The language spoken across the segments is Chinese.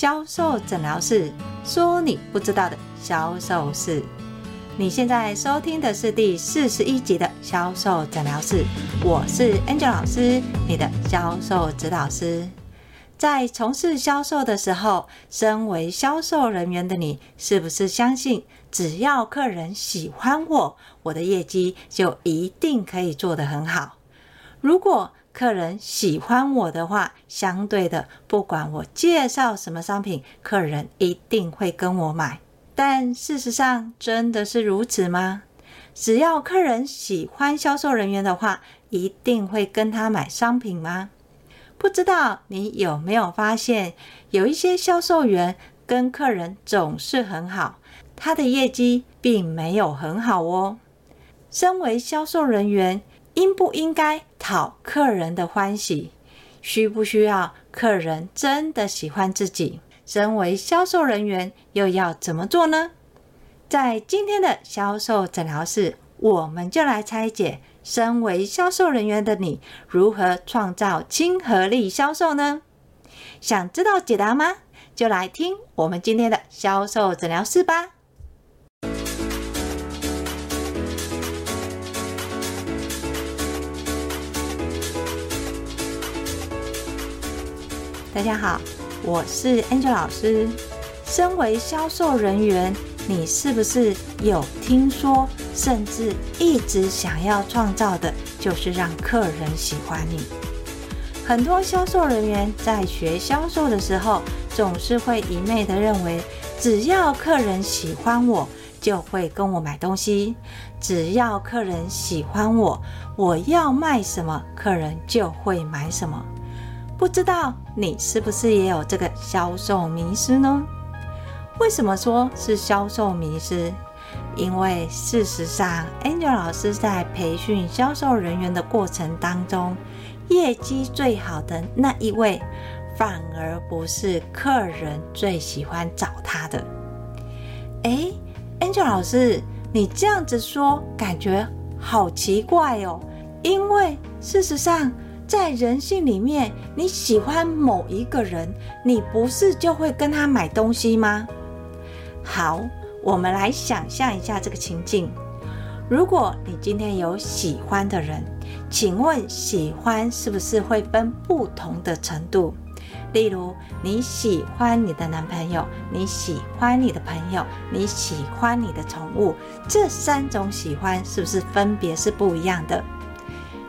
销售诊疗室，说你不知道的销售事。你现在收听的是第四十一集的销售诊疗室，我是 Angel 老师，你的销售指导师。在从事销售的时候，身为销售人员的你，是不是相信只要客人喜欢我，我的业绩就一定可以做得很好？如果客人喜欢我的话，相对的，不管我介绍什么商品，客人一定会跟我买。但事实上，真的是如此吗？只要客人喜欢销售人员的话，一定会跟他买商品吗？不知道你有没有发现，有一些销售员跟客人总是很好，他的业绩并没有很好哦。身为销售人员，应不应该讨客人的欢喜？需不需要客人真的喜欢自己？身为销售人员，又要怎么做呢？在今天的销售诊疗室，我们就来拆解：身为销售人员的你，如何创造亲和力销售呢？想知道解答吗？就来听我们今天的销售诊疗室吧。大家好，我是 Angel 老师。身为销售人员，你是不是有听说，甚至一直想要创造的，就是让客人喜欢你？很多销售人员在学销售的时候，总是会一昧的认为，只要客人喜欢我，就会跟我买东西；只要客人喜欢我，我要卖什么，客人就会买什么。不知道你是不是也有这个销售迷思呢？为什么说是销售迷思？因为事实上，Angel 老师在培训销售人员的过程当中，业绩最好的那一位，反而不是客人最喜欢找他的。诶，Angel 老师，你这样子说，感觉好奇怪哦。因为事实上，在人性里面，你喜欢某一个人，你不是就会跟他买东西吗？好，我们来想象一下这个情境：如果你今天有喜欢的人，请问喜欢是不是会分不同的程度？例如，你喜欢你的男朋友，你喜欢你的朋友，你喜欢你的宠物，这三种喜欢是不是分别是不一样的？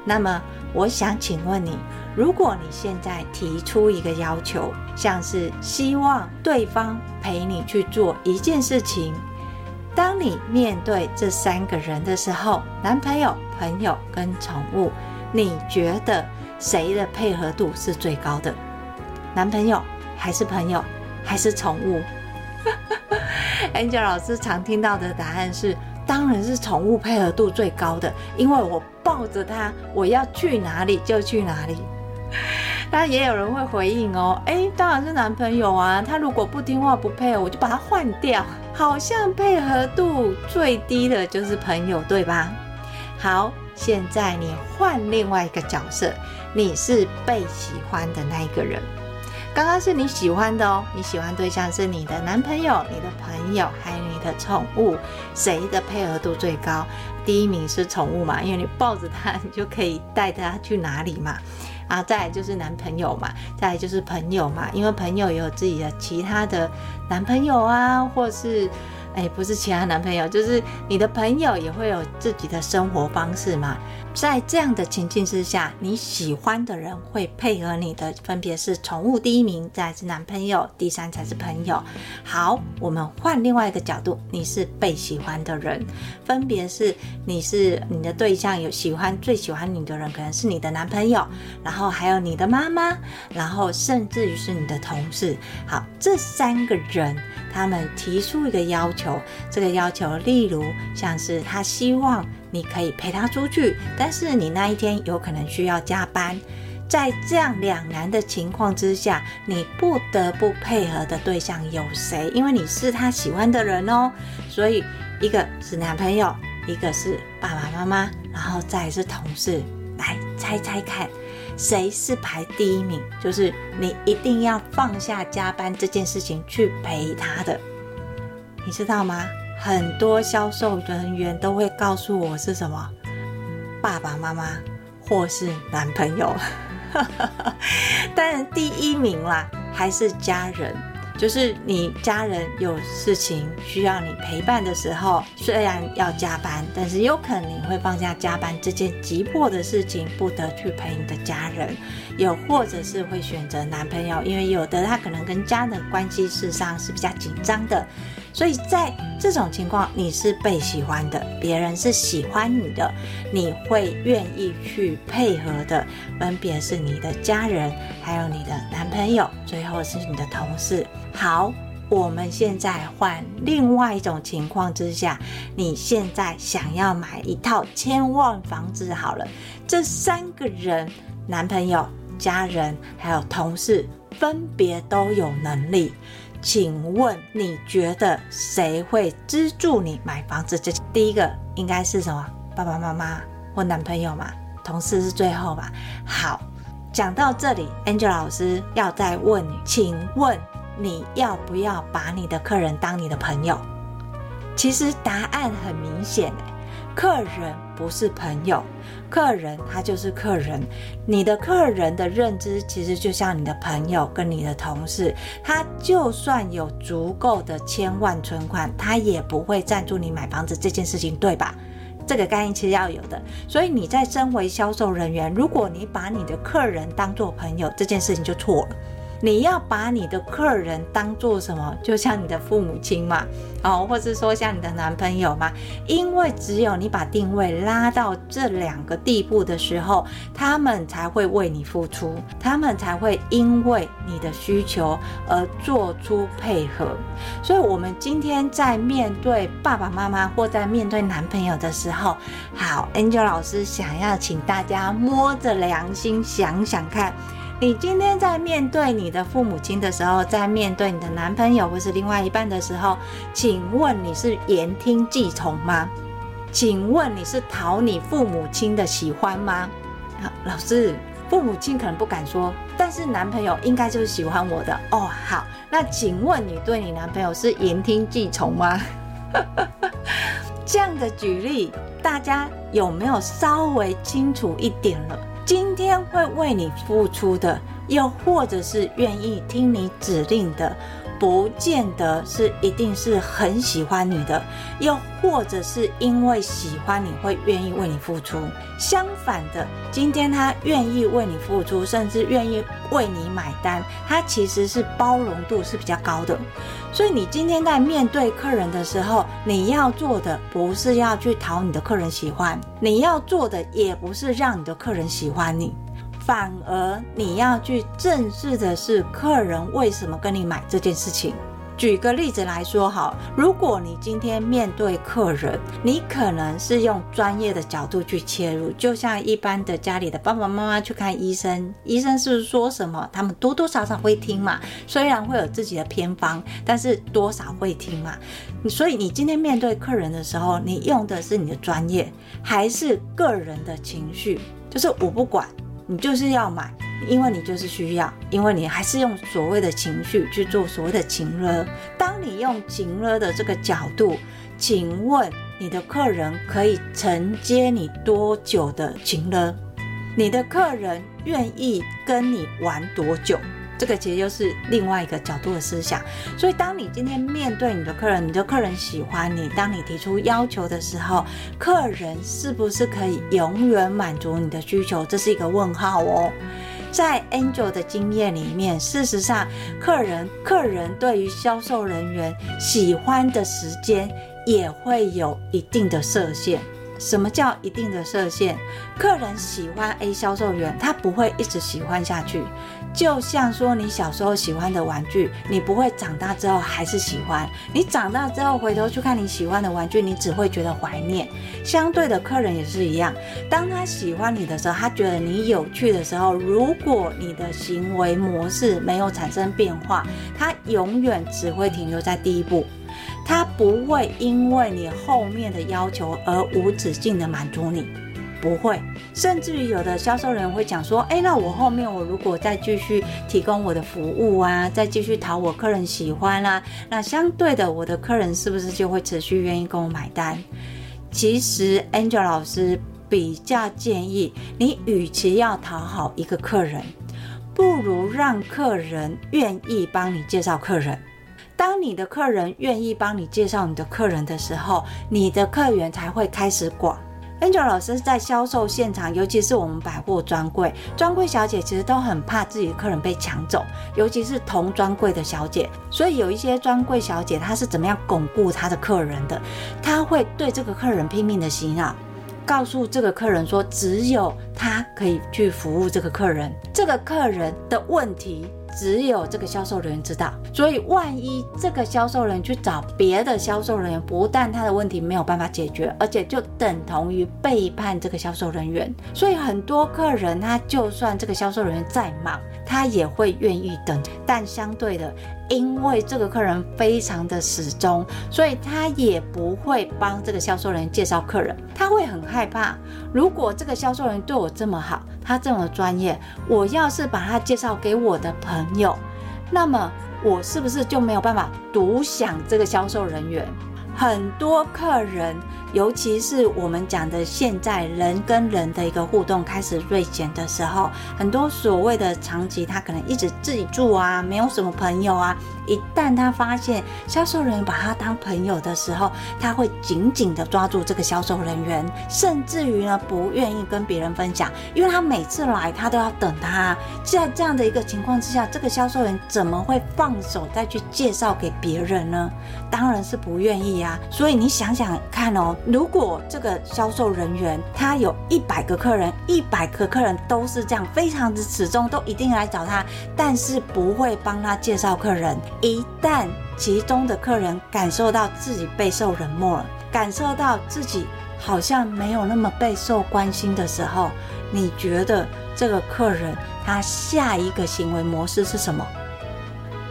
那么，我想请问你，如果你现在提出一个要求，像是希望对方陪你去做一件事情，当你面对这三个人的时候，男朋友、朋友跟宠物，你觉得谁的配合度是最高的？男朋友还是朋友还是宠物？Angel 老师常听到的答案是。当然是宠物配合度最高的，因为我抱着它，我要去哪里就去哪里。当然也有人会回应哦，哎，当然是男朋友啊，他如果不听话不配合，我就把它换掉。好像配合度最低的就是朋友，对吧？好，现在你换另外一个角色，你是被喜欢的那一个人。刚刚是你喜欢的哦，你喜欢对象是你的男朋友、你的朋友，还有你的宠物，谁的配合度最高？第一名是宠物嘛，因为你抱着它，你就可以带它去哪里嘛。啊，再来就是男朋友嘛，再来就是朋友嘛，因为朋友也有自己的其他的男朋友啊，或是。哎，不是其他男朋友，就是你的朋友也会有自己的生活方式嘛。在这样的情境之下，你喜欢的人会配合你的，分别是宠物第一名，再是男朋友，第三才是朋友。好，我们换另外一个角度，你是被喜欢的人，分别是你是你的对象有喜欢最喜欢你的人，可能是你的男朋友，然后还有你的妈妈，然后甚至于是你的同事。好，这三个人他们提出一个要求。这个要求，例如像是他希望你可以陪他出去，但是你那一天有可能需要加班，在这样两难的情况之下，你不得不配合的对象有谁？因为你是他喜欢的人哦，所以一个是男朋友，一个是爸爸妈妈，然后再是同事，来猜猜看，谁是排第一名？就是你一定要放下加班这件事情去陪他的，你知道吗？很多销售人员都会告诉我是什么？爸爸妈妈或是男朋友。当然第一名啦，还是家人。就是你家人有事情需要你陪伴的时候，虽然要加班，但是有可能你会放下加班这件急迫的事情，不得去陪你的家人，又或者是会选择男朋友，因为有的他可能跟家人关系事上是比较紧张的。所以在这种情况，你是被喜欢的，别人是喜欢你的，你会愿意去配合的，分别是你的家人，还有你的男朋友，最后是你的同事。好，我们现在换另外一种情况之下，你现在想要买一套千万房子，好了，这三个人，男朋友、家人还有同事，分别都有能力。请问你觉得谁会资助你买房子？这第一个应该是什么？爸爸妈妈或男朋友嘛？同事是最后吧？好，讲到这里，Angela 老师要再问你，请问你要不要把你的客人当你的朋友？其实答案很明显，客人不是朋友。客人他就是客人，你的客人的认知其实就像你的朋友跟你的同事，他就算有足够的千万存款，他也不会赞助你买房子这件事情，对吧？这个概念其实要有的。所以你在身为销售人员，如果你把你的客人当做朋友，这件事情就错了。你要把你的客人当做什么？就像你的父母亲嘛，哦，或是说像你的男朋友嘛。因为只有你把定位拉到这两个地步的时候，他们才会为你付出，他们才会因为你的需求而做出配合。所以，我们今天在面对爸爸妈妈或在面对男朋友的时候，好，Angel 老师想要请大家摸着良心想想看。你今天在面对你的父母亲的时候，在面对你的男朋友或是另外一半的时候，请问你是言听计从吗？请问你是讨你父母亲的喜欢吗？好，老师，父母亲可能不敢说，但是男朋友应该就是喜欢我的哦。好，那请问你对你男朋友是言听计从吗？这样的举例，大家有没有稍微清楚一点了？今天会为你付出的，又或者是愿意听你指令的，不见得是一定是很喜欢你的，又或者是因为喜欢你会愿意为你付出。相反的，今天他愿意为你付出，甚至愿意为你买单，他其实是包容度是比较高的。所以你今天在面对客人的时候，你要做的不是要去讨你的客人喜欢，你要做的也不是让你的客人喜欢你，反而你要去正视的是客人为什么跟你买这件事情。举个例子来说，好，如果你今天面对客人，你可能是用专业的角度去切入，就像一般的家里的爸爸妈妈去看医生，医生是是说什么，他们多多少少会听嘛，虽然会有自己的偏方，但是多少会听嘛。所以你今天面对客人的时候，你用的是你的专业，还是个人的情绪？就是我不管，你就是要买。因为你就是需要，因为你还是用所谓的情绪去做所谓的情勒。当你用情勒的这个角度，请问你的客人可以承接你多久的情勒？你的客人愿意跟你玩多久？这个其实就是另外一个角度的思想。所以，当你今天面对你的客人，你的客人喜欢你，当你提出要求的时候，客人是不是可以永远满足你的需求？这是一个问号哦。在 Angel 的经验里面，事实上，客人客人对于销售人员喜欢的时间也会有一定的设限。什么叫一定的设限？客人喜欢 A 销售员，他不会一直喜欢下去。就像说，你小时候喜欢的玩具，你不会长大之后还是喜欢。你长大之后回头去看你喜欢的玩具，你只会觉得怀念。相对的，客人也是一样。当他喜欢你的时候，他觉得你有趣的时候，如果你的行为模式没有产生变化，他永远只会停留在第一步。他不会因为你后面的要求而无止境的满足你。不会。甚至于有的销售人会讲说：“哎，那我后面我如果再继续提供我的服务啊，再继续讨我客人喜欢啊，那相对的，我的客人是不是就会持续愿意跟我买单？”其实，Angel 老师比较建议你，与其要讨好一个客人，不如让客人愿意帮你介绍客人。当你的客人愿意帮你介绍你的客人的时候，你的客源才会开始广。Angel 老师在销售现场，尤其是我们百货专柜，专柜小姐其实都很怕自己的客人被抢走，尤其是同专柜的小姐。所以有一些专柜小姐，她是怎么样巩固她的客人的？她会对这个客人拼命的洗脑。告诉这个客人说，只有他可以去服务这个客人，这个客人的问题只有这个销售人员知道。所以，万一这个销售人员去找别的销售人员，不但他的问题没有办法解决，而且就等同于背叛这个销售人员。所以，很多客人他就算这个销售人员再忙，他也会愿意等。但相对的，因为这个客人非常的始终，所以他也不会帮这个销售人员介绍客人。他会很害怕，如果这个销售人员对我这么好，他这么专业，我要是把他介绍给我的朋友，那么我是不是就没有办法独享这个销售人员？很多客人。尤其是我们讲的现在人跟人的一个互动开始锐减的时候，很多所谓的长期他可能一直自己住啊，没有什么朋友啊。一旦他发现销售人员把他当朋友的时候，他会紧紧的抓住这个销售人员，甚至于呢不愿意跟别人分享，因为他每次来他都要等他。在这样的一个情况之下，这个销售人怎么会放手再去介绍给别人呢？当然是不愿意啊。所以你想想看哦。如果这个销售人员他有一百个客人，一百个客人都是这样，非常的始终都一定来找他，但是不会帮他介绍客人。一旦其中的客人感受到自己备受冷漠了，感受到自己好像没有那么备受关心的时候，你觉得这个客人他下一个行为模式是什么？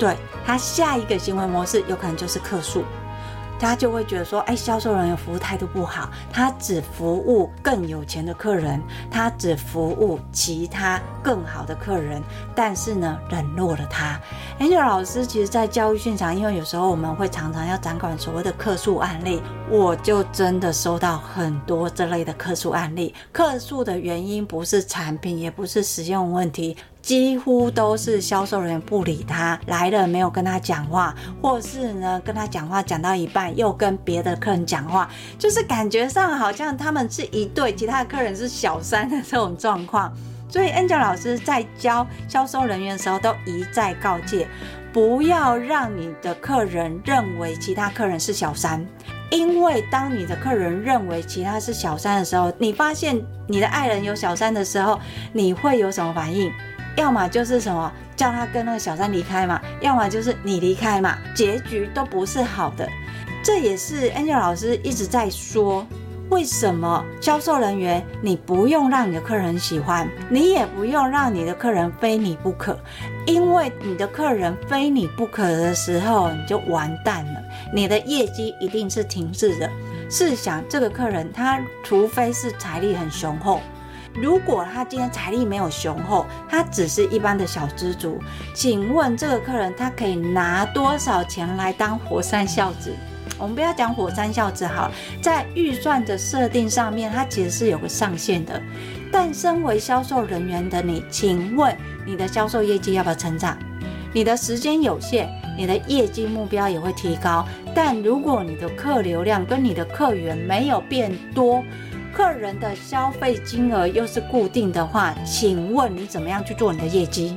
对，他下一个行为模式有可能就是客诉。他就会觉得说，哎，销售人员服务态度不好，他只服务更有钱的客人，他只服务其他更好的客人，但是呢，冷落了他。Angel 老师其实，在教育现场，因为有时候我们会常常要掌管所谓的客诉案例，我就真的收到很多这类的客诉案例。客诉的原因不是产品，也不是使用问题。几乎都是销售人员不理他，来了没有跟他讲话，或是呢跟他讲话讲到一半又跟别的客人讲话，就是感觉上好像他们是一对，其他的客人是小三的这种状况。所以 Angel 老师在教销售人员的时候都一再告诫，不要让你的客人认为其他客人是小三，因为当你的客人认为其他是小三的时候，你发现你的爱人有小三的时候，你会有什么反应？要么就是什么叫他跟那个小三离开嘛，要么就是你离开嘛，结局都不是好的。这也是 Angel 老师一直在说，为什么销售人员你不用让你的客人喜欢，你也不用让你的客人非你不可，因为你的客人非你不可的时候，你就完蛋了，你的业绩一定是停滞的。试想这个客人，他除非是财力很雄厚。如果他今天财力没有雄厚，他只是一般的小资族，请问这个客人他可以拿多少钱来当火山孝子？我们不要讲火山孝子好，在预算的设定上面，它其实是有个上限的。但身为销售人员的你，请问你的销售业绩要不要成长？你的时间有限，你的业绩目标也会提高。但如果你的客流量跟你的客源没有变多，客人的消费金额又是固定的话，请问你怎么样去做你的业绩？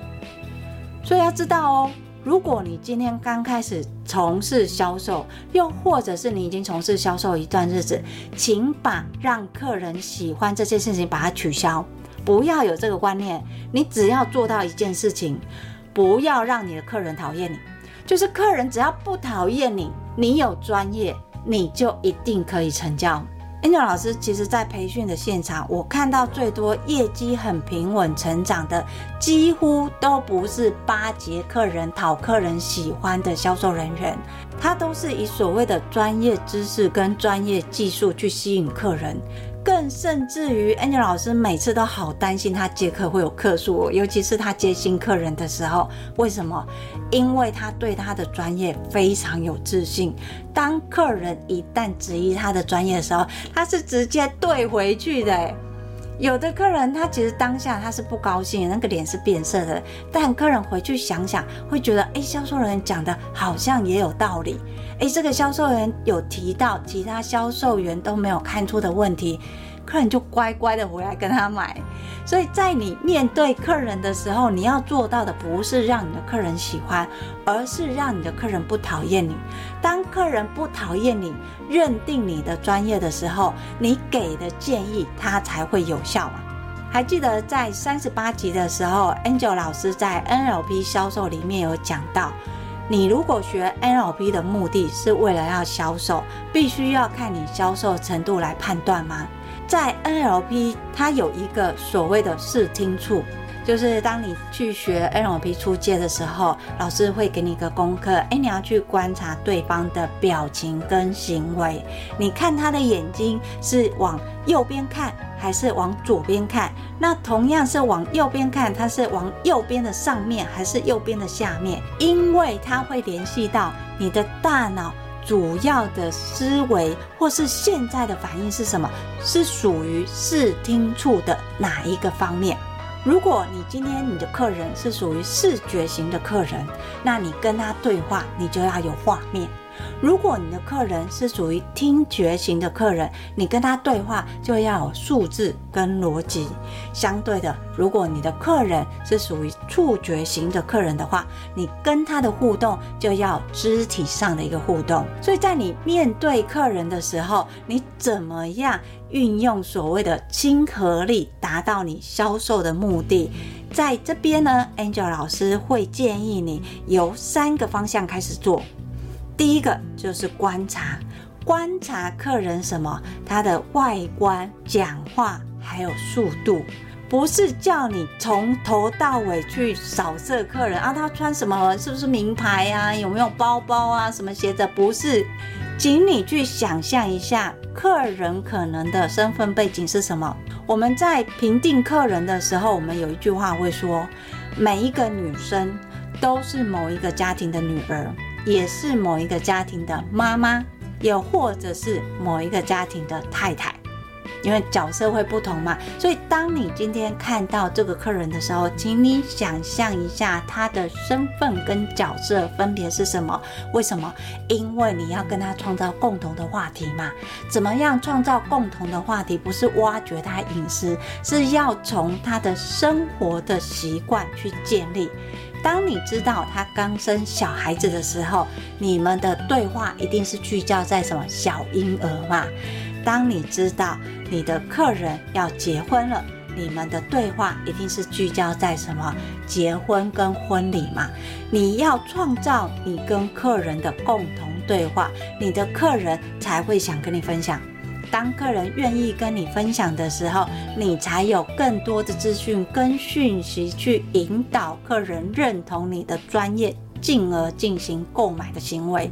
所以要知道哦，如果你今天刚开始从事销售，又或者是你已经从事销售一段日子，请把让客人喜欢这件事情把它取消，不要有这个观念。你只要做到一件事情，不要让你的客人讨厌你，就是客人只要不讨厌你，你有专业，你就一定可以成交。Angel 老师，其实，在培训的现场，我看到最多业绩很平稳成长的，几乎都不是巴结客人、讨客人喜欢的销售人员，他都是以所谓的专业知识跟专业技术去吸引客人。更甚至于 Angel 老师每次都好担心他接客会有客诉，尤其是他接新客人的时候。为什么？因为他对他的专业非常有自信。当客人一旦质疑他的专业的时候，他是直接怼回去的。有的客人他其实当下他是不高兴，那个脸是变色的。但客人回去想想，会觉得，哎，销售人员讲的好像也有道理。哎，这个销售员有提到其他销售员都没有看出的问题，客人就乖乖的回来跟他买。所以在你面对客人的时候，你要做到的不是让你的客人喜欢，而是让你的客人不讨厌你。当客人不讨厌你，认定你的专业的时候，你给的建议他才会有效啊。还记得在三十八集的时候，Angel 老师在 NLP 销售里面有讲到。你如果学 NLP 的目的是为了要销售，必须要看你销售程度来判断吗？在 NLP，它有一个所谓的视听触，就是当你去学 NLP 出阶的时候，老师会给你一个功课，哎，你要去观察对方的表情跟行为，你看他的眼睛是往右边看。还是往左边看，那同样是往右边看，它是往右边的上面还是右边的下面？因为它会联系到你的大脑主要的思维，或是现在的反应是什么，是属于视听处的哪一个方面？如果你今天你的客人是属于视觉型的客人，那你跟他对话，你就要有画面。如果你的客人是属于听觉型的客人，你跟他对话就要有数字跟逻辑。相对的，如果你的客人是属于触觉型的客人的话，你跟他的互动就要肢体上的一个互动。所以在你面对客人的时候，你怎么样运用所谓的亲和力，达到你销售的目的？在这边呢，Angel 老师会建议你由三个方向开始做。第一个就是观察，观察客人什么，他的外观、讲话还有速度，不是叫你从头到尾去扫射客人啊，他穿什么，是不是名牌啊，有没有包包啊，什么鞋子，不是，请你去想象一下，客人可能的身份背景是什么。我们在评定客人的时候，我们有一句话会说，每一个女生都是某一个家庭的女儿。也是某一个家庭的妈妈，又或者是某一个家庭的太太，因为角色会不同嘛。所以，当你今天看到这个客人的时候，请你想象一下他的身份跟角色分别是什么？为什么？因为你要跟他创造共同的话题嘛。怎么样创造共同的话题？不是挖掘他隐私，是要从他的生活的习惯去建立。当你知道他刚生小孩子的时候，你们的对话一定是聚焦在什么小婴儿嘛？当你知道你的客人要结婚了，你们的对话一定是聚焦在什么结婚跟婚礼嘛？你要创造你跟客人的共同对话，你的客人才会想跟你分享。当客人愿意跟你分享的时候，你才有更多的资讯跟讯息去引导客人认同你的专业，进而进行购买的行为。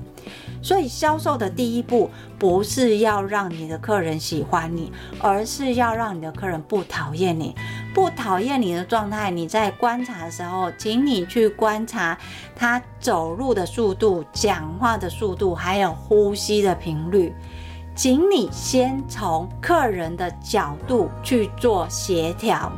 所以，销售的第一步不是要让你的客人喜欢你，而是要让你的客人不讨厌你。不讨厌你的状态，你在观察的时候，请你去观察他走路的速度、讲话的速度，还有呼吸的频率。请你先从客人的角度去做协调，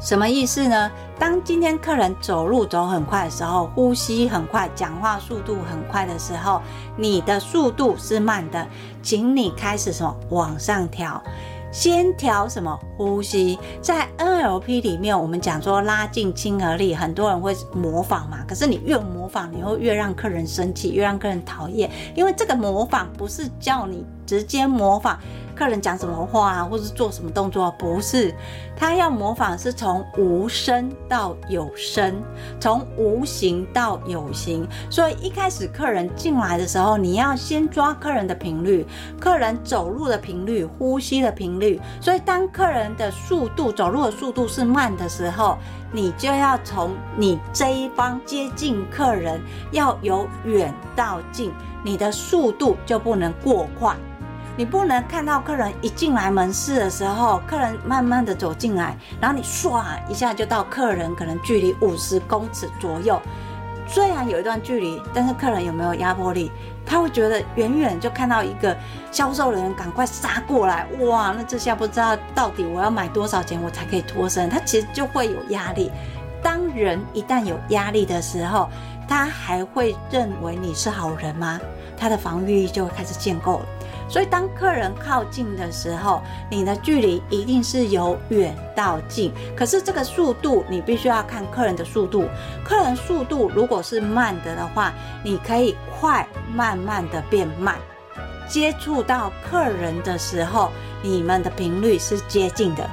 什么意思呢？当今天客人走路走很快的时候，呼吸很快，讲话速度很快的时候，你的速度是慢的，请你开始什么往上调。先调什么呼吸，在 NLP 里面，我们讲说拉近亲和力，很多人会模仿嘛。可是你越模仿，你会越让客人生气，越让客人讨厌，因为这个模仿不是叫你直接模仿。客人讲什么话啊，或是做什么动作，不是，他要模仿是从无声到有声，从无形到有形。所以一开始客人进来的时候，你要先抓客人的频率，客人走路的频率，呼吸的频率。所以当客人的速度，走路的速度是慢的时候，你就要从你这一方接近客人，要由远到近，你的速度就不能过快。你不能看到客人一进来门市的时候，客人慢慢的走进来，然后你唰一下就到客人可能距离五十公尺左右，虽然有一段距离，但是客人有没有压迫力？他会觉得远远就看到一个销售人员赶快杀过来，哇，那这下不知道到底我要买多少钱我才可以脱身，他其实就会有压力。当人一旦有压力的时候，他还会认为你是好人吗？他的防御力就会开始建构了。所以当客人靠近的时候，你的距离一定是由远到近。可是这个速度你必须要看客人的速度。客人速度如果是慢的的话，你可以快慢慢的变慢。接触到客人的时候，你们的频率是接近的，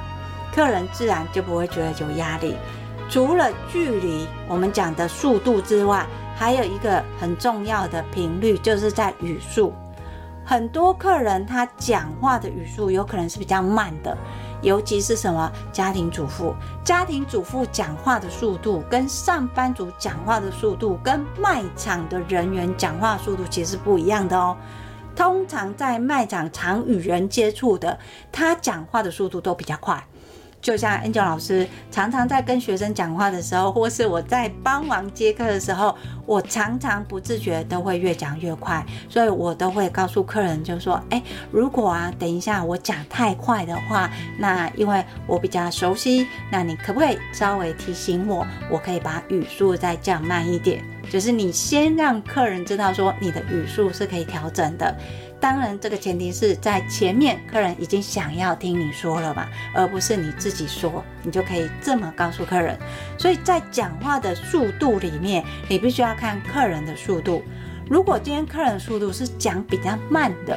客人自然就不会觉得有压力。除了距离，我们讲的速度之外，还有一个很重要的频率，就是在语速。很多客人他讲话的语速有可能是比较慢的，尤其是什么家庭主妇，家庭主妇讲话的速度跟上班族讲话的速度，跟卖场的人员讲话速度其实是不一样的哦。通常在卖场常与人接触的，他讲话的速度都比较快。就像 Angel 老师常常在跟学生讲话的时候，或是我在帮忙接客的时候，我常常不自觉都会越讲越快，所以我都会告诉客人，就说：哎，如果啊，等一下我讲太快的话，那因为我比较熟悉，那你可不可以稍微提醒我，我可以把语速再降慢一点？就是你先让客人知道说你的语速是可以调整的。当然，这个前提是在前面客人已经想要听你说了嘛，而不是你自己说，你就可以这么告诉客人。所以在讲话的速度里面，你必须要看客人的速度。如果今天客人速度是讲比较慢的，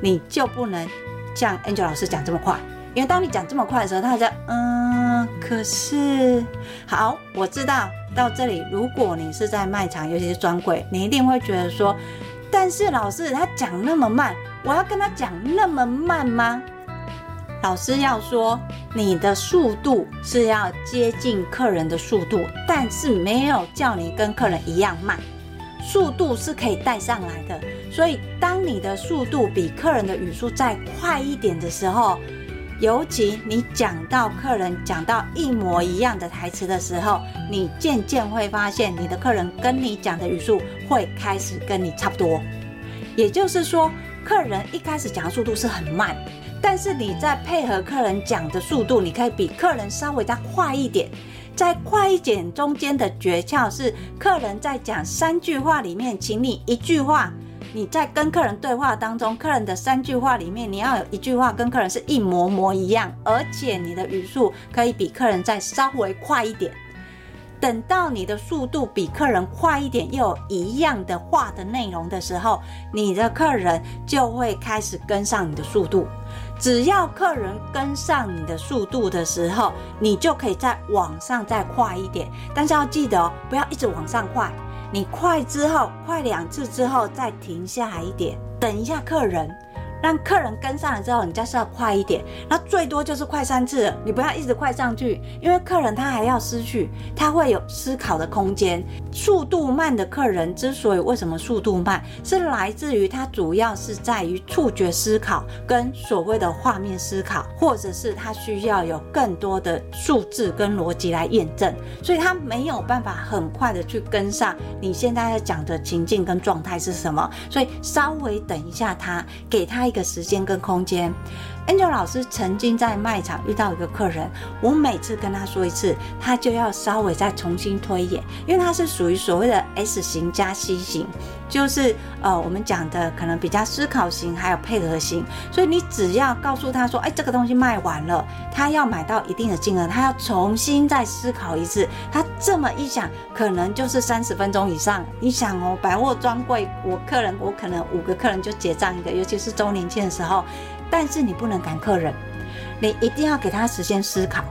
你就不能像 Angel 老师讲这么快，因为当你讲这么快的时候，他就嗯，可是好，我知道到这里，如果你是在卖场，尤其是专柜，你一定会觉得说。但是老师他讲那么慢，我要跟他讲那么慢吗？老师要说，你的速度是要接近客人的速度，但是没有叫你跟客人一样慢，速度是可以带上来的。所以当你的速度比客人的语速再快一点的时候，尤其你讲到客人讲到一模一样的台词的时候，你渐渐会发现你的客人跟你讲的语速会开始跟你差不多。也就是说，客人一开始讲的速度是很慢，但是你在配合客人讲的速度，你可以比客人稍微再快一点。在快一点中间的诀窍是，客人在讲三句话里面，请你一句话。你在跟客人对话当中，客人的三句话里面，你要有一句话跟客人是一模模一样，而且你的语速可以比客人再稍微快一点。等到你的速度比客人快一点，又有一样的话的内容的时候，你的客人就会开始跟上你的速度。只要客人跟上你的速度的时候，你就可以再往上再快一点。但是要记得哦，不要一直往上快。你快之后，快两次之后再停下来一点，等一下客人。让客人跟上了之后，你就是要快一点，那最多就是快三次，你不要一直快上去，因为客人他还要失去，他会有思考的空间。速度慢的客人之所以为什么速度慢，是来自于他主要是在于触觉思考跟所谓的画面思考，或者是他需要有更多的数字跟逻辑来验证，所以他没有办法很快的去跟上你现在要讲的情境跟状态是什么，所以稍微等一下他，给他。一个时间跟空间，Angel 老师曾经在卖场遇到一个客人，我每次跟他说一次，他就要稍微再重新推演，因为他是属于所谓的 S 型加 C 型，就是呃我们讲的可能比较思考型，还有配合型，所以你只要告诉他说，哎，这个东西卖完了，他要买到一定的金额，他要重新再思考一次，他这么一想，可能就是三十分钟以上。你想哦，百货专柜，我客人我可能五个客人就结账一个，尤其是周年庆的时候，但是你不能赶客人，你一定要给他时间思考。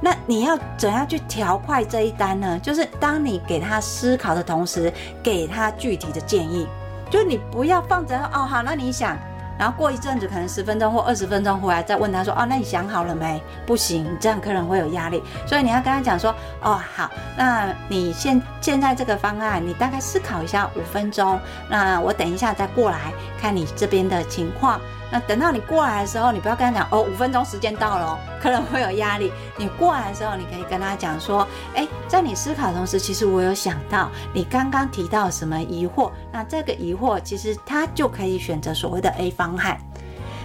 那你要怎样去调快这一单呢？就是当你给他思考的同时，给他具体的建议，就你不要放着哦，好，那你想，然后过一阵子，可能十分钟或二十分钟回来再问他说：“哦，那你想好了没？”不行，这样客人会有压力。所以你要跟他讲说：“哦，好，那你现现在这个方案，你大概思考一下五分钟。那我等一下再过来看你这边的情况。那等到你过来的时候，你不要跟他讲哦，五分钟时间到了，可能会有压力。你过来的时候，你可以跟他讲说：哎，在你思考同时，其实我有想到你刚刚提到什么疑惑。那这个疑惑，其实他就可以选择所谓的 A 方案。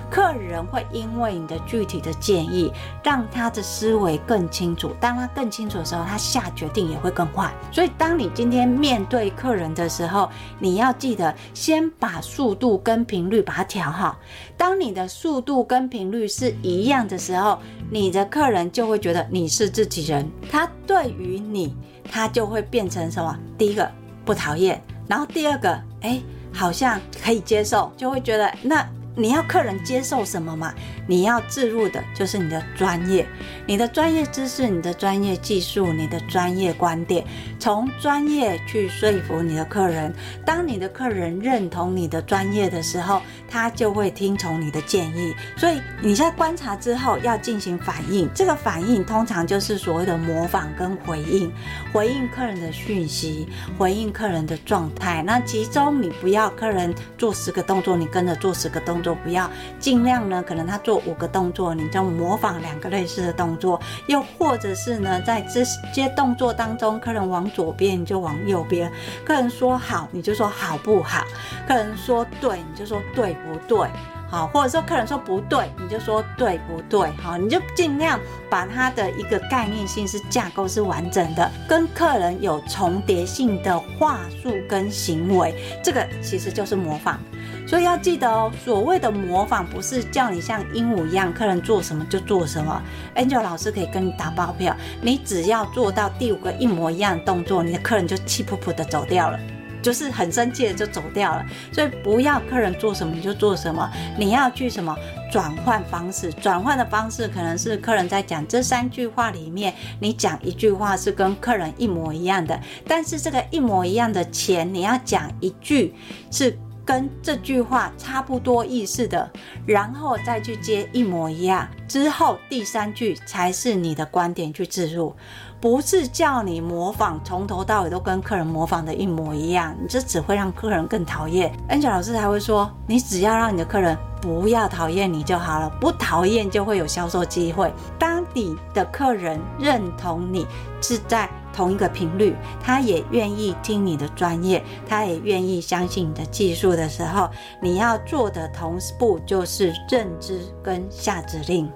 客人会因为你的具体的建议，让他的思维更清楚。当他更清楚的时候，他下决定也会更快。所以，当你今天面对客人的时候，你要记得先把速度跟频率把它调好。当你的速度跟频率是一样的时候，你的客人就会觉得你是自己人。他对于你，他就会变成什么？第一个不讨厌，然后第二个，哎，好像可以接受，就会觉得那。你要客人接受什么嘛？你要置入的就是你的专业、你的专业知识、你的专业技术、你的专业观点，从专业去说服你的客人。当你的客人认同你的专业的时候，他就会听从你的建议。所以你在观察之后要进行反应，这个反应通常就是所谓的模仿跟回应，回应客人的讯息，回应客人的状态。那其中你不要客人做十个动作，你跟着做十个动作。不要，尽量呢，可能他做五个动作，你就模仿两个类似的动作，又或者是呢，在这些动作当中，客人往左边，你就往右边；客人说好，你就说好不好；客人说对，你就说对不对。好，或者说客人说不对，你就说对不对？好，你就尽量把它的一个概念性是架构是完整的，跟客人有重叠性的话术跟行为，这个其实就是模仿。所以要记得哦，所谓的模仿不是叫你像鹦鹉一样，客人做什么就做什么。Angel 老师可以跟你打包票，你只要做到第五个一模一样的动作，你的客人就气噗噗的走掉了，就是很生气的就走掉了。所以不要客人做什么你就做什么，你要去什么转换方式，转换的方式可能是客人在讲这三句话里面，你讲一句话是跟客人一模一样的，但是这个一模一样的前你要讲一句是。跟这句话差不多意思的，然后再去接一模一样，之后第三句才是你的观点去置入，不是叫你模仿，从头到尾都跟客人模仿的一模一样，你这只会让客人更讨厌。Angel 老师才会说，你只要让你的客人不要讨厌你就好了，不讨厌就会有销售机会。当你的客人认同你是在。同一个频率，他也愿意听你的专业，他也愿意相信你的技术的时候，你要做的同步就是认知跟下指令，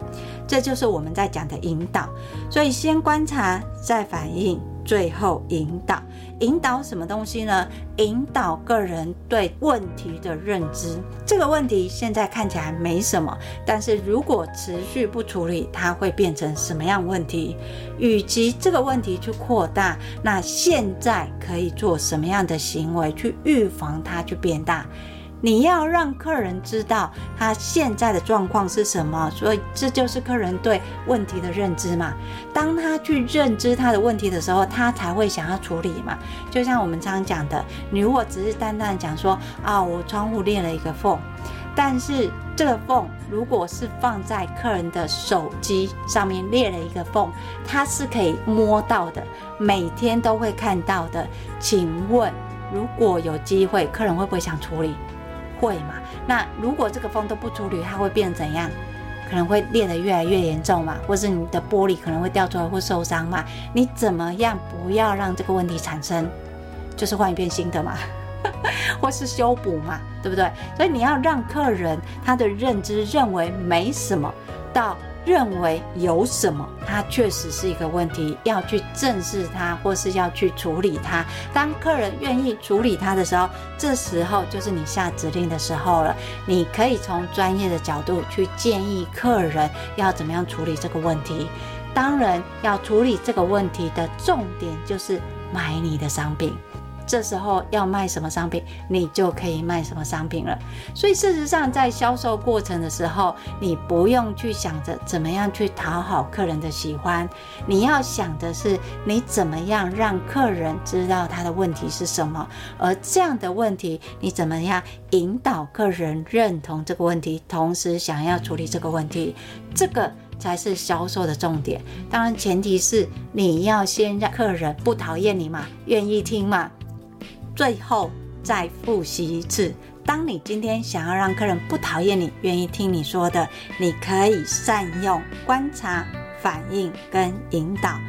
这就是我们在讲的引导。所以先观察，再反应。最后引导，引导什么东西呢？引导个人对问题的认知。这个问题现在看起来没什么，但是如果持续不处理，它会变成什么样问题？以及这个问题去扩大，那现在可以做什么样的行为去预防它去变大？你要让客人知道他现在的状况是什么，所以这就是客人对问题的认知嘛。当他去认知他的问题的时候，他才会想要处理嘛。就像我们常讲的，你如果只是单单讲说啊，我窗户裂了一个缝，但是这个缝如果是放在客人的手机上面裂了一个缝，他是可以摸到的，每天都会看到的。请问，如果有机会，客人会不会想处理？会嘛？那如果这个风都不处理，它会变怎样？可能会裂得越来越严重嘛，或是你的玻璃可能会掉出来或受伤嘛？你怎么样不要让这个问题产生？就是换一片新的嘛，或是修补嘛，对不对？所以你要让客人他的认知认为没什么到。认为有什么，它确实是一个问题，要去正视它，或是要去处理它。当客人愿意处理它的时候，这时候就是你下指令的时候了。你可以从专业的角度去建议客人要怎么样处理这个问题。当然，要处理这个问题的重点就是买你的商品。这时候要卖什么商品，你就可以卖什么商品了。所以事实上，在销售过程的时候，你不用去想着怎么样去讨好客人的喜欢，你要想的是你怎么样让客人知道他的问题是什么，而这样的问题，你怎么样引导客人认同这个问题，同时想要处理这个问题，这个。才是销售的重点。当然，前提是你要先让客人不讨厌你嘛，愿意听嘛。最后再复习一次：当你今天想要让客人不讨厌你，愿意听你说的，你可以善用观察、反应跟引导。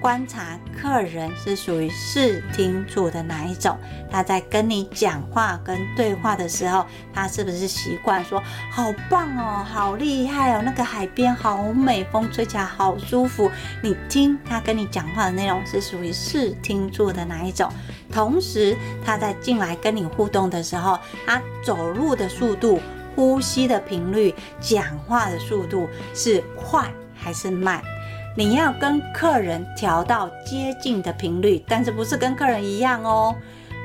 观察客人是属于视听处的哪一种？他在跟你讲话跟对话的时候，他是不是习惯说“好棒哦，好厉害哦，那个海边好美，风吹起来好舒服”？你听他跟你讲话的内容是属于视听处的哪一种？同时，他在进来跟你互动的时候，他走路的速度、呼吸的频率、讲话的速度是快还是慢？你要跟客人调到接近的频率，但是不是跟客人一样哦？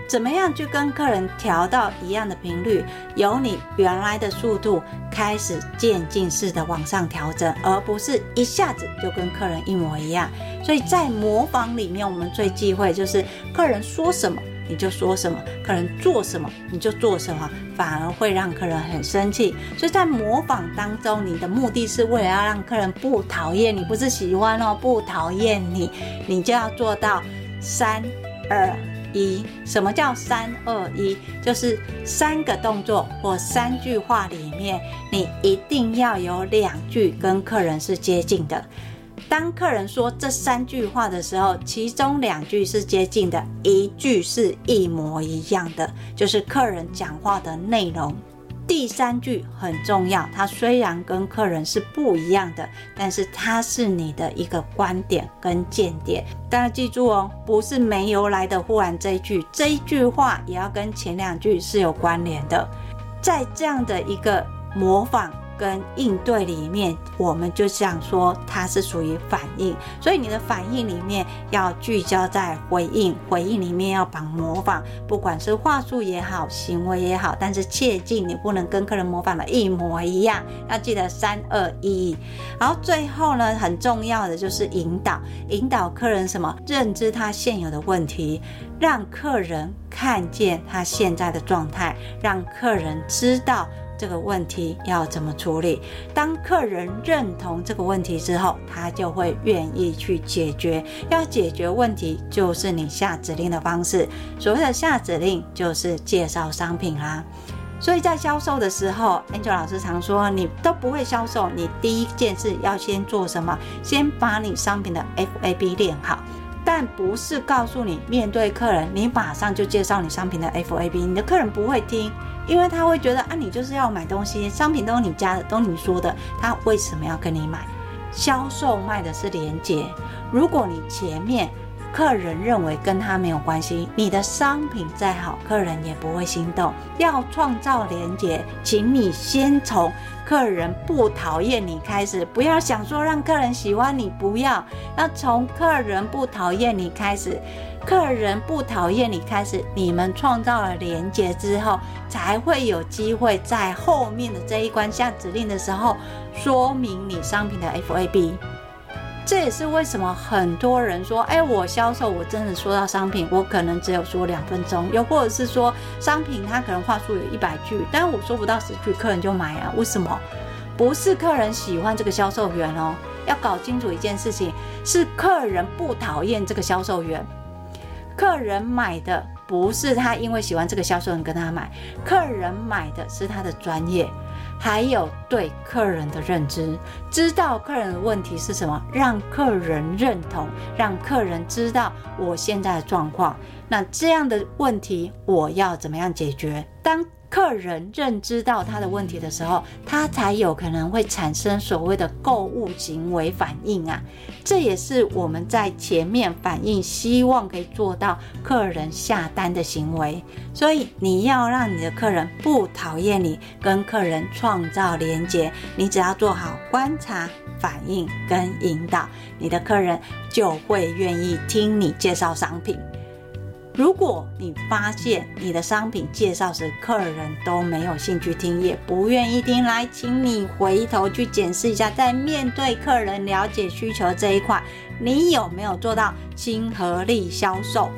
怎么样去跟客人调到一样的频率？由你原来的速度开始渐进式的往上调整，而不是一下子就跟客人一模一样。所以在模仿里面，我们最忌讳就是客人说什么。你就说什么，客人做什么，你就做什么，反而会让客人很生气。所以在模仿当中，你的目的是为了要让客人不讨厌你，不是喜欢哦，不讨厌你，你就要做到三二一。什么叫三二一？就是三个动作或三句话里面，你一定要有两句跟客人是接近的。当客人说这三句话的时候，其中两句是接近的，一句是一模一样的，就是客人讲话的内容。第三句很重要，它虽然跟客人是不一样的，但是它是你的一个观点跟见点。大家记住哦，不是没由来的忽然这一句，这一句话也要跟前两句是有关联的。在这样的一个模仿。跟应对里面，我们就这样说，它是属于反应，所以你的反应里面要聚焦在回应，回应里面要绑模仿，不管是话术也好，行为也好，但是切记你不能跟客人模仿的一模一样，要记得三二一。然后最后呢，很重要的就是引导，引导客人什么？认知他现有的问题，让客人看见他现在的状态，让客人知道。这个问题要怎么处理？当客人认同这个问题之后，他就会愿意去解决。要解决问题，就是你下指令的方式。所谓的下指令，就是介绍商品啦。所以在销售的时候，Angel 老师常说，你都不会销售，你第一件事要先做什么？先把你商品的 FAB 练好。但不是告诉你，面对客人，你马上就介绍你商品的 FAB，你的客人不会听。因为他会觉得啊，你就是要买东西，商品都是你家的，都你说的，他为什么要跟你买？销售卖的是连接。如果你前面客人认为跟他没有关系，你的商品再好，客人也不会心动。要创造连结，请你先从客人不讨厌你开始，不要想说让客人喜欢你，不要，要从客人不讨厌你开始。客人不讨厌你开始，你们创造了连接之后，才会有机会在后面的这一关下指令的时候，说明你商品的 FAB。这也是为什么很多人说，哎，我销售我真的说到商品，我可能只有说两分钟，又或者是说商品它可能话术有一百句，但我说不到十句，客人就买啊？为什么？不是客人喜欢这个销售员哦，要搞清楚一件事情，是客人不讨厌这个销售员。客人买的不是他因为喜欢这个销售员跟他买，客人买的是他的专业，还有对客人的认知，知道客人的问题是什么，让客人认同，让客人知道我现在的状况，那这样的问题我要怎么样解决？当客人认知到他的问题的时候，他才有可能会产生所谓的购物行为反应啊。这也是我们在前面反应，希望可以做到客人下单的行为。所以你要让你的客人不讨厌你，跟客人创造连结，你只要做好观察、反应跟引导，你的客人就会愿意听你介绍商品。如果你发现你的商品介绍时，客人都没有兴趣听，也不愿意听，来，请你回头去检视一下，在面对客人了解需求这一块，你有没有做到亲和力销售？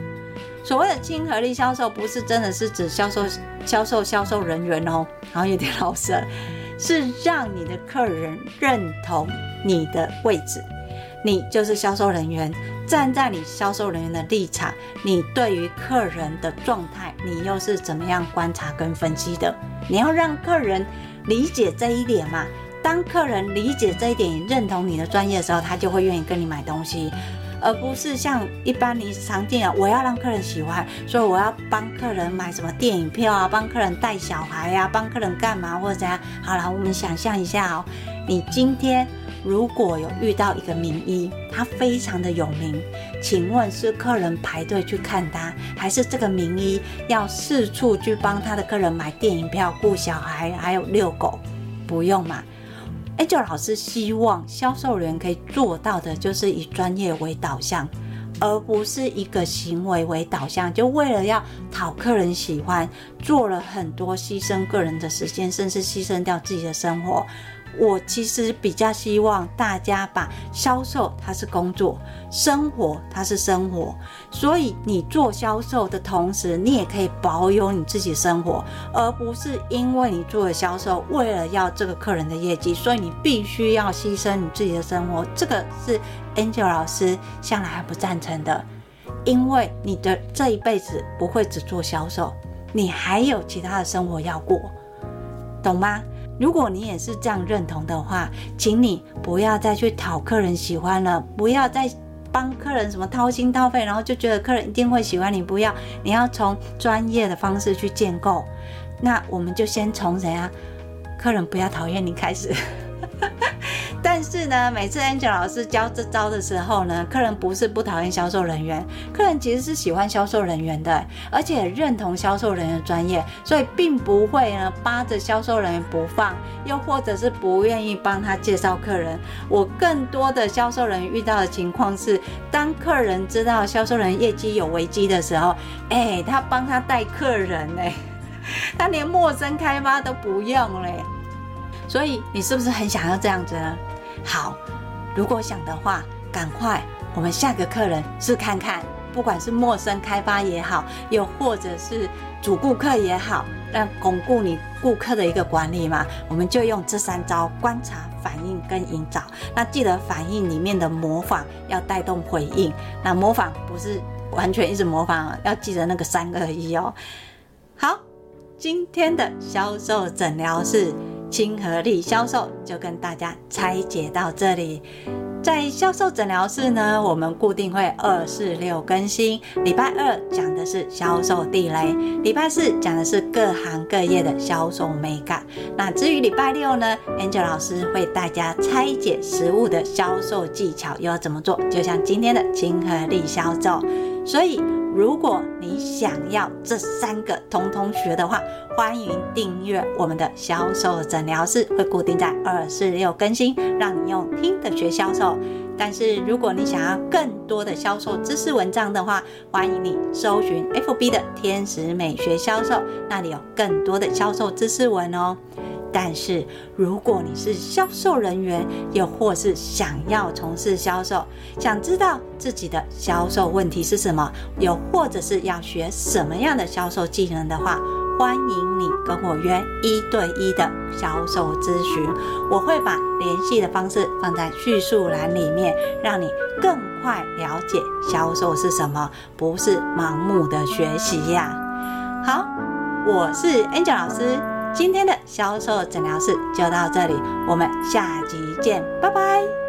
所谓的亲和力销售，不是真的是指销售、销售、销售人员哦，然后有点老实，是让你的客人认同你的位置，你就是销售人员。站在你销售人员的立场，你对于客人的状态，你又是怎么样观察跟分析的？你要让客人理解这一点嘛。当客人理解这一点，认同你的专业的时候，他就会愿意跟你买东西，而不是像一般你常见的，我要让客人喜欢，所以我要帮客人买什么电影票啊，帮客人带小孩呀，帮客人干嘛或者怎样？好了，我们想象一下哦，你今天。如果有遇到一个名医，他非常的有名，请问是客人排队去看他，还是这个名医要四处去帮他的客人买电影票、雇小孩，还有遛狗？不用嘛？Angel 老师希望销售员可以做到的，就是以专业为导向，而不是一个行为为导向，就为了要讨客人喜欢，做了很多牺牲个人的时间，甚至牺牲掉自己的生活。我其实比较希望大家把销售它是工作，生活它是生活，所以你做销售的同时，你也可以保有你自己生活，而不是因为你做了销售，为了要这个客人的业绩，所以你必须要牺牲你自己的生活。这个是 Angel 老师向来还不赞成的，因为你的这一辈子不会只做销售，你还有其他的生活要过，懂吗？如果你也是这样认同的话，请你不要再去讨客人喜欢了，不要再帮客人什么掏心掏肺，然后就觉得客人一定会喜欢你。不要，你要从专业的方式去建构。那我们就先从谁啊？客人不要讨厌你开始。但是呢，每次 Angel 老师教这招的时候呢，客人不是不讨厌销售人员，客人其实是喜欢销售人员的，而且认同销售人员专业，所以并不会呢扒着销售人员不放，又或者是不愿意帮他介绍客人。我更多的销售人员遇到的情况是，当客人知道销售人员业绩有危机的时候，哎、他帮他带客人嘞，他连陌生开发都不用嘞。所以你是不是很想要这样子呢？好，如果想的话，赶快我们下个客人试看看，不管是陌生开发也好，又或者是主顾客也好，让巩固你顾客的一个管理嘛，我们就用这三招：观察、反应跟引导。那记得反应里面的模仿要带动回应，那模仿不是完全一直模仿，要记得那个三二一哦。好，今天的销售诊疗室。亲和力销售就跟大家拆解到这里。在销售诊疗室呢，我们固定会二四六更新。礼拜二讲的是销售地雷，礼拜四讲的是各行各业的销售美感。那至于礼拜六呢，Angel 老师会大家拆解实务的销售技巧，又要怎么做？就像今天的亲和力销售。所以，如果你想要这三个通通学的话，欢迎订阅我们的销售诊疗室，会固定在二四六更新，让你用听的学销售。但是，如果你想要更多的销售知识文章的话，欢迎你搜寻 FB 的天使美学销售，那里有更多的销售知识文哦。但是，如果你是销售人员，又或是想要从事销售，想知道自己的销售问题是什么，又或者是要学什么样的销售技能的话，欢迎你跟我约一对一的销售咨询。我会把联系的方式放在叙述栏里面，让你更快了解销售是什么，不是盲目的学习呀。好，我是 Angel 老师。今天的销售诊疗室就到这里，我们下集见，拜拜。